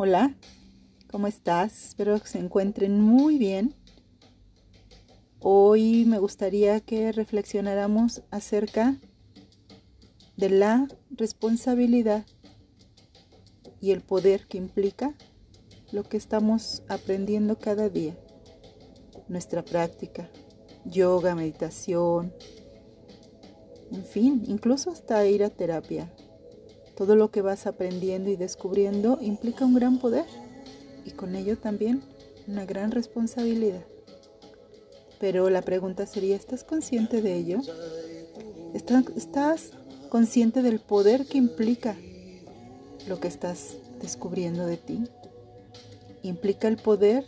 Hola, ¿cómo estás? Espero que se encuentren muy bien. Hoy me gustaría que reflexionáramos acerca de la responsabilidad y el poder que implica lo que estamos aprendiendo cada día. Nuestra práctica, yoga, meditación, en fin, incluso hasta ir a terapia. Todo lo que vas aprendiendo y descubriendo implica un gran poder y con ello también una gran responsabilidad. Pero la pregunta sería, ¿estás consciente de ello? ¿Estás consciente del poder que implica lo que estás descubriendo de ti? Implica el poder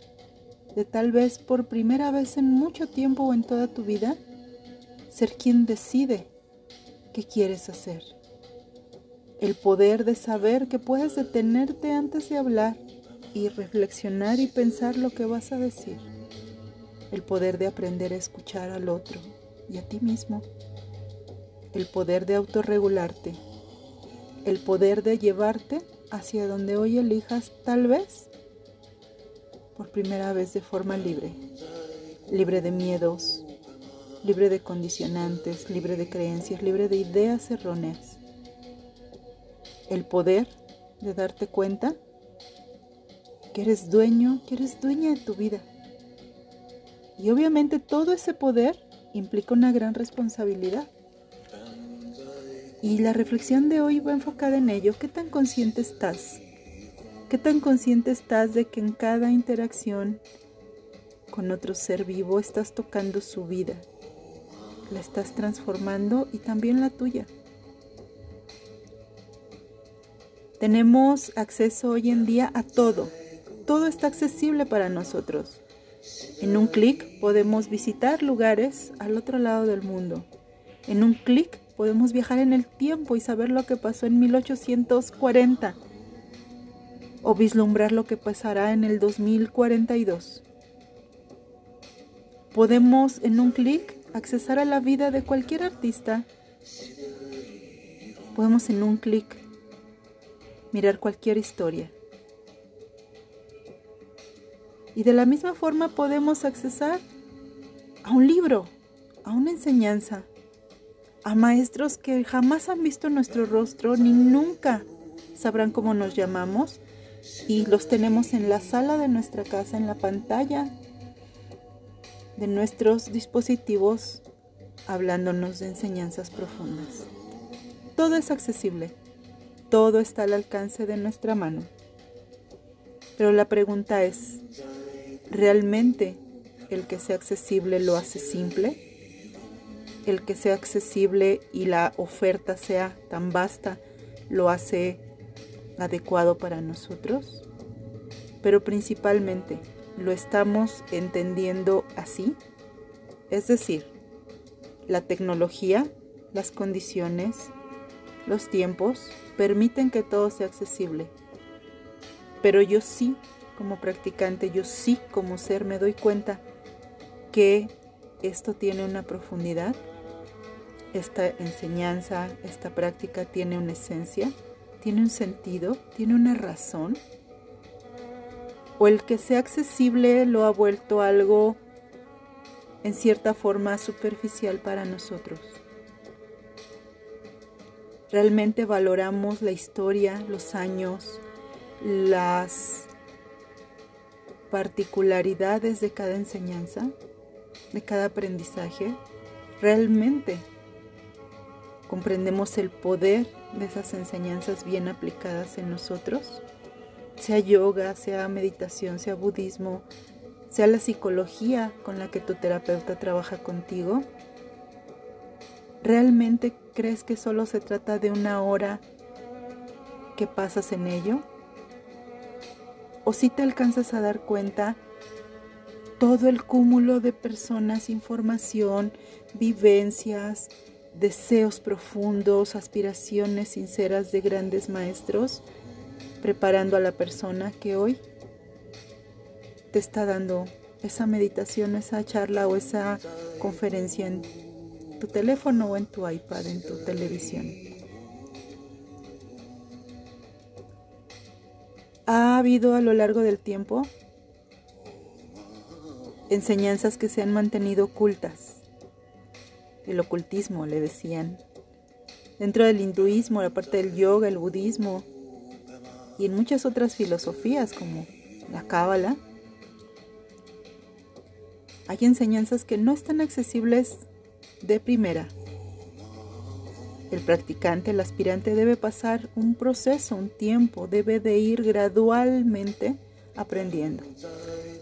de tal vez por primera vez en mucho tiempo o en toda tu vida ser quien decide qué quieres hacer el poder de saber que puedes detenerte antes de hablar y reflexionar y pensar lo que vas a decir, el poder de aprender a escuchar al otro y a ti mismo, el poder de autorregularte, el poder de llevarte hacia donde hoy elijas tal vez por primera vez de forma libre, libre de miedos, libre de condicionantes, libre de creencias, libre de ideas erróneas el poder de darte cuenta que eres dueño, que eres dueña de tu vida. Y obviamente todo ese poder implica una gran responsabilidad. Y la reflexión de hoy va enfocada en ello. ¿Qué tan consciente estás? ¿Qué tan consciente estás de que en cada interacción con otro ser vivo estás tocando su vida? La estás transformando y también la tuya. Tenemos acceso hoy en día a todo. Todo está accesible para nosotros. En un clic podemos visitar lugares al otro lado del mundo. En un clic podemos viajar en el tiempo y saber lo que pasó en 1840 o vislumbrar lo que pasará en el 2042. Podemos en un clic accesar a la vida de cualquier artista. Podemos en un clic mirar cualquier historia. Y de la misma forma podemos accesar a un libro, a una enseñanza, a maestros que jamás han visto nuestro rostro ni nunca sabrán cómo nos llamamos y los tenemos en la sala de nuestra casa, en la pantalla de nuestros dispositivos, hablándonos de enseñanzas profundas. Todo es accesible. Todo está al alcance de nuestra mano. Pero la pregunta es, ¿realmente el que sea accesible lo hace simple? ¿El que sea accesible y la oferta sea tan vasta lo hace adecuado para nosotros? Pero principalmente, ¿lo estamos entendiendo así? Es decir, la tecnología, las condiciones, los tiempos permiten que todo sea accesible. Pero yo sí, como practicante, yo sí como ser me doy cuenta que esto tiene una profundidad, esta enseñanza, esta práctica tiene una esencia, tiene un sentido, tiene una razón. O el que sea accesible lo ha vuelto algo en cierta forma superficial para nosotros. Realmente valoramos la historia, los años, las particularidades de cada enseñanza, de cada aprendizaje. Realmente comprendemos el poder de esas enseñanzas bien aplicadas en nosotros, sea yoga, sea meditación, sea budismo, sea la psicología con la que tu terapeuta trabaja contigo. ¿Realmente crees que solo se trata de una hora que pasas en ello? ¿O si te alcanzas a dar cuenta todo el cúmulo de personas, información, vivencias, deseos profundos, aspiraciones sinceras de grandes maestros, preparando a la persona que hoy te está dando esa meditación, esa charla o esa conferencia en tu teléfono o en tu iPad, en tu televisión. ha habido a lo largo del tiempo enseñanzas que se han mantenido ocultas. El ocultismo, le decían. Dentro del hinduismo, la parte del yoga, el budismo y en muchas otras filosofías como la cábala, hay enseñanzas que no están accesibles de primera. El practicante, el aspirante debe pasar un proceso, un tiempo, debe de ir gradualmente aprendiendo.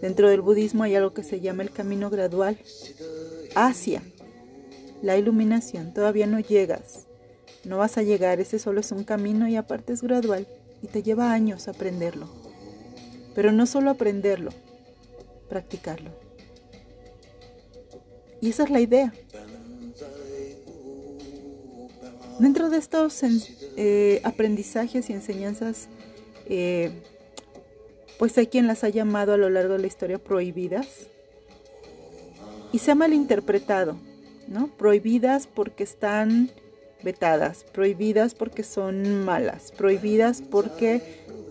Dentro del budismo hay algo que se llama el camino gradual hacia la iluminación. Todavía no llegas, no vas a llegar, ese solo es un camino y aparte es gradual y te lleva años aprenderlo. Pero no solo aprenderlo, practicarlo. Y esa es la idea. Dentro de estos eh, aprendizajes y enseñanzas, eh, pues hay quien las ha llamado a lo largo de la historia prohibidas y se ha malinterpretado, ¿no? Prohibidas porque están vetadas, prohibidas porque son malas, prohibidas porque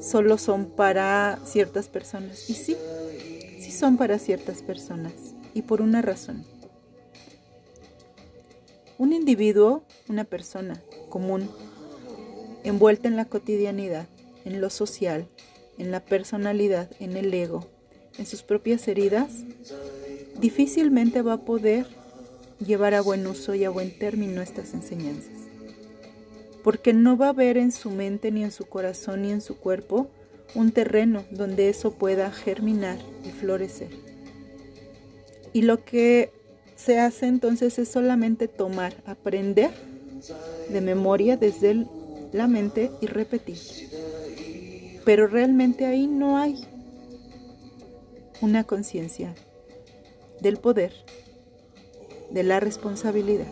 solo son para ciertas personas. Y sí, sí son para ciertas personas y por una razón. Un individuo, una persona común, envuelta en la cotidianidad, en lo social, en la personalidad, en el ego, en sus propias heridas, difícilmente va a poder llevar a buen uso y a buen término estas enseñanzas. Porque no va a haber en su mente, ni en su corazón, ni en su cuerpo un terreno donde eso pueda germinar y florecer. Y lo que se hace entonces es solamente tomar, aprender de memoria desde la mente y repetir. Pero realmente ahí no hay una conciencia del poder, de la responsabilidad.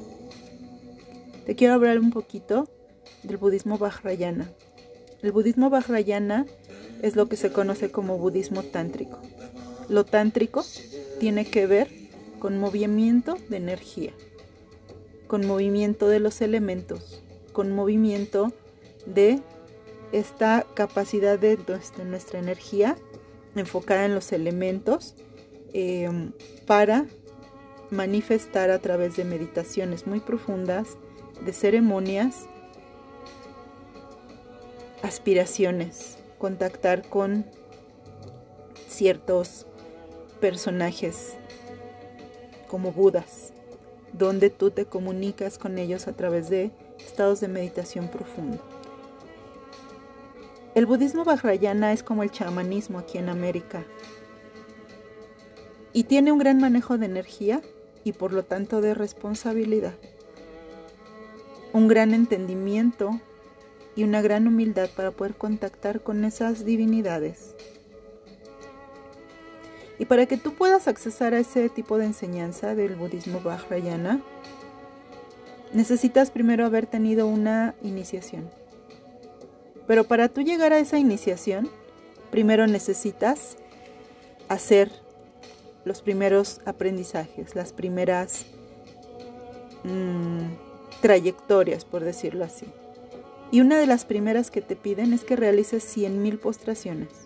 Te quiero hablar un poquito del budismo Vajrayana. El budismo Vajrayana es lo que se conoce como budismo tántrico. Lo tántrico tiene que ver con movimiento de energía, con movimiento de los elementos, con movimiento de esta capacidad de nuestra energía enfocada en los elementos em, para manifestar a través de meditaciones muy profundas, de ceremonias, aspiraciones, contactar con ciertos personajes como Budas, donde tú te comunicas con ellos a través de estados de meditación profundo. El budismo vajrayana es como el chamanismo aquí en América. Y tiene un gran manejo de energía y por lo tanto de responsabilidad, un gran entendimiento y una gran humildad para poder contactar con esas divinidades y para que tú puedas accesar a ese tipo de enseñanza del budismo Vajrayana, necesitas primero haber tenido una iniciación. Pero para tú llegar a esa iniciación, primero necesitas hacer los primeros aprendizajes, las primeras mm, trayectorias, por decirlo así. Y una de las primeras que te piden es que realices 100.000 postraciones.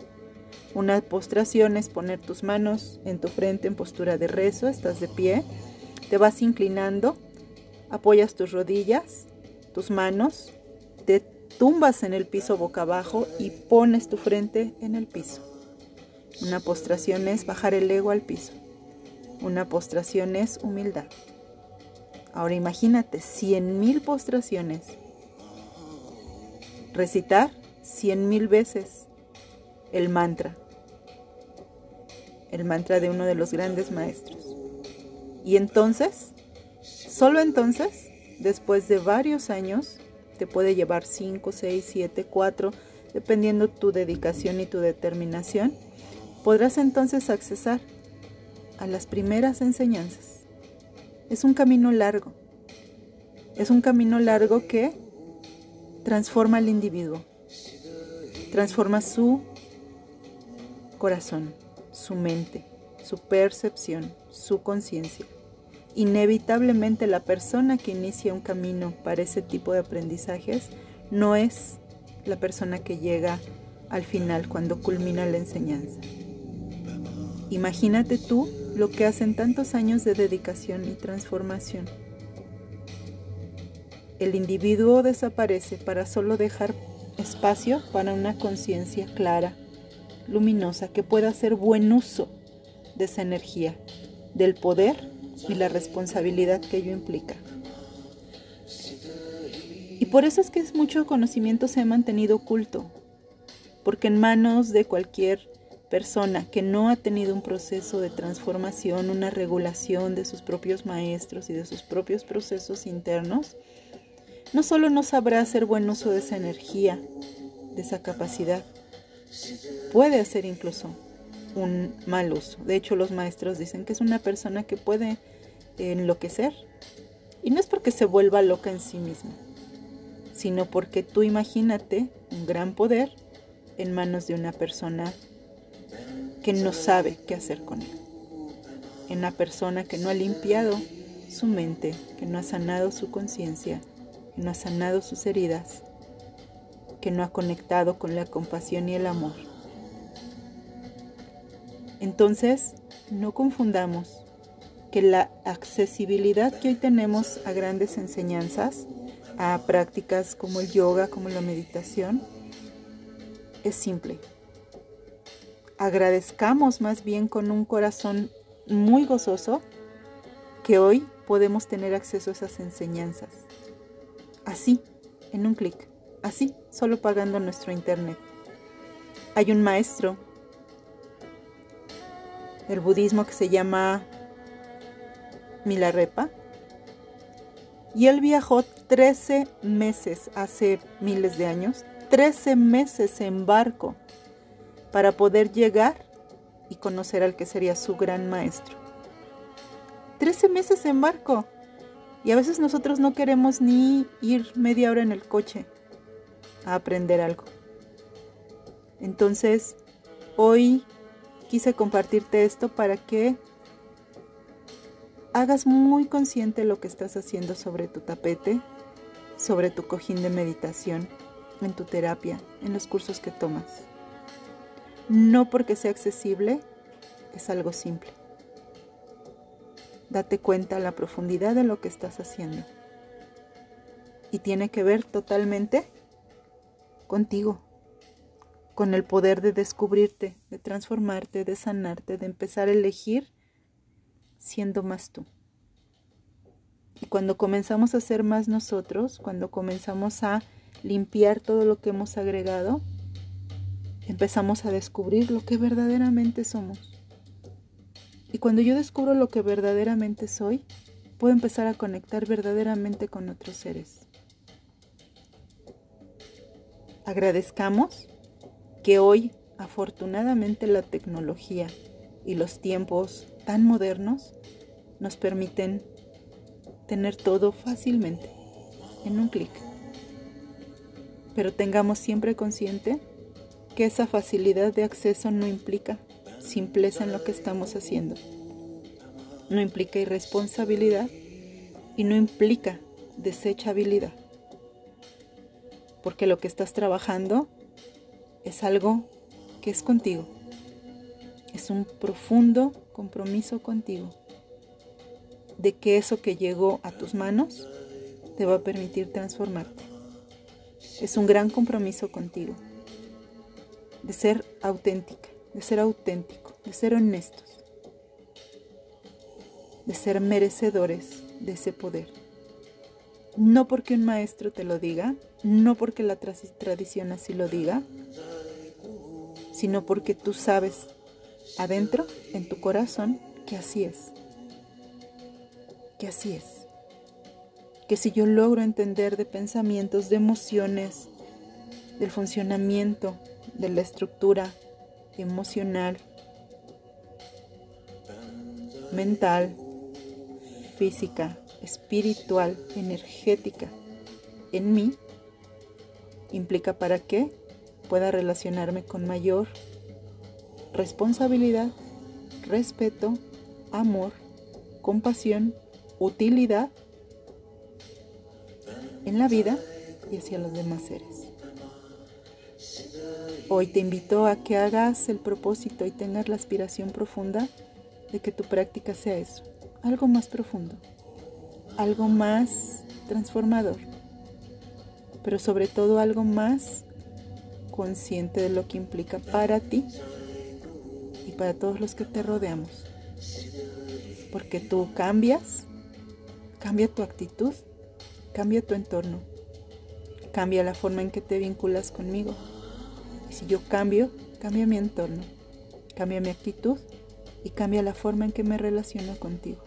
Una postración es poner tus manos en tu frente en postura de rezo, estás de pie, te vas inclinando, apoyas tus rodillas, tus manos, te tumbas en el piso boca abajo y pones tu frente en el piso. Una postración es bajar el ego al piso. Una postración es humildad. Ahora imagínate, cien mil postraciones. Recitar cien mil veces el mantra, el mantra de uno de los grandes maestros. Y entonces, solo entonces, después de varios años, te puede llevar 5, 6, 7, 4, dependiendo tu dedicación y tu determinación, podrás entonces accesar a las primeras enseñanzas. Es un camino largo. Es un camino largo que transforma al individuo, transforma su corazón, su mente, su percepción, su conciencia. Inevitablemente la persona que inicia un camino para ese tipo de aprendizajes no es la persona que llega al final cuando culmina la enseñanza. Imagínate tú lo que hacen tantos años de dedicación y transformación. El individuo desaparece para solo dejar espacio para una conciencia clara, luminosa, que pueda hacer buen uso de esa energía, del poder y la responsabilidad que ello implica. Y por eso es que mucho conocimiento se ha mantenido oculto, porque en manos de cualquier persona que no ha tenido un proceso de transformación, una regulación de sus propios maestros y de sus propios procesos internos, no solo no sabrá hacer buen uso de esa energía, de esa capacidad, puede hacer incluso un mal uso. De hecho, los maestros dicen que es una persona que puede enloquecer. Y no es porque se vuelva loca en sí misma, sino porque tú imagínate un gran poder en manos de una persona que no sabe qué hacer con él. En una persona que no ha limpiado su mente, que no ha sanado su conciencia, que no ha sanado sus heridas, que no ha conectado con la compasión y el amor. Entonces, no confundamos que la accesibilidad que hoy tenemos a grandes enseñanzas, a prácticas como el yoga, como la meditación, es simple. Agradezcamos más bien con un corazón muy gozoso que hoy podemos tener acceso a esas enseñanzas. Así, en un clic, así, solo pagando nuestro internet. Hay un maestro del budismo que se llama Milarepa. Y él viajó 13 meses hace miles de años, 13 meses en barco para poder llegar y conocer al que sería su gran maestro. 13 meses en barco. Y a veces nosotros no queremos ni ir media hora en el coche a aprender algo. Entonces, hoy quise compartirte esto para que hagas muy consciente lo que estás haciendo sobre tu tapete, sobre tu cojín de meditación, en tu terapia, en los cursos que tomas. No porque sea accesible, es algo simple. Date cuenta la profundidad de lo que estás haciendo. Y tiene que ver totalmente contigo, con el poder de descubrirte, de transformarte, de sanarte, de empezar a elegir siendo más tú. Y cuando comenzamos a ser más nosotros, cuando comenzamos a limpiar todo lo que hemos agregado, empezamos a descubrir lo que verdaderamente somos. Y cuando yo descubro lo que verdaderamente soy, puedo empezar a conectar verdaderamente con otros seres. Agradezcamos que hoy, afortunadamente, la tecnología y los tiempos tan modernos nos permiten tener todo fácilmente en un clic. Pero tengamos siempre consciente que esa facilidad de acceso no implica simpleza en lo que estamos haciendo. No implica irresponsabilidad y no implica desechabilidad. Porque lo que estás trabajando es algo que es contigo es un profundo compromiso contigo de que eso que llegó a tus manos te va a permitir transformarte. Es un gran compromiso contigo de ser auténtica, de ser auténtico, de ser honestos, de ser merecedores de ese poder. No porque un maestro te lo diga, no porque la tradición así lo diga, sino porque tú sabes adentro, en tu corazón, que así es. Que así es. Que si yo logro entender de pensamientos, de emociones, del funcionamiento, de la estructura emocional, mental, física, espiritual, energética en mí, implica para que pueda relacionarme con mayor responsabilidad, respeto, amor, compasión, utilidad en la vida y hacia los demás seres. Hoy te invito a que hagas el propósito y tengas la aspiración profunda de que tu práctica sea eso, algo más profundo, algo más transformador, pero sobre todo algo más consciente de lo que implica para ti y para todos los que te rodeamos. Porque tú cambias, cambia tu actitud, cambia tu entorno, cambia la forma en que te vinculas conmigo. Y si yo cambio, cambia mi entorno, cambia mi actitud y cambia la forma en que me relaciono contigo.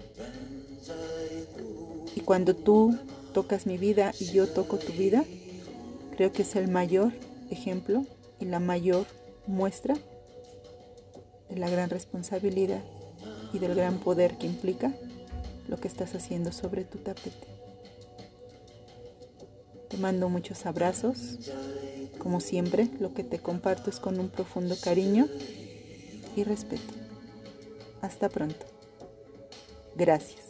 Cuando tú tocas mi vida y yo toco tu vida, creo que es el mayor ejemplo y la mayor muestra de la gran responsabilidad y del gran poder que implica lo que estás haciendo sobre tu tapete. Te mando muchos abrazos. Como siempre, lo que te comparto es con un profundo cariño y respeto. Hasta pronto. Gracias.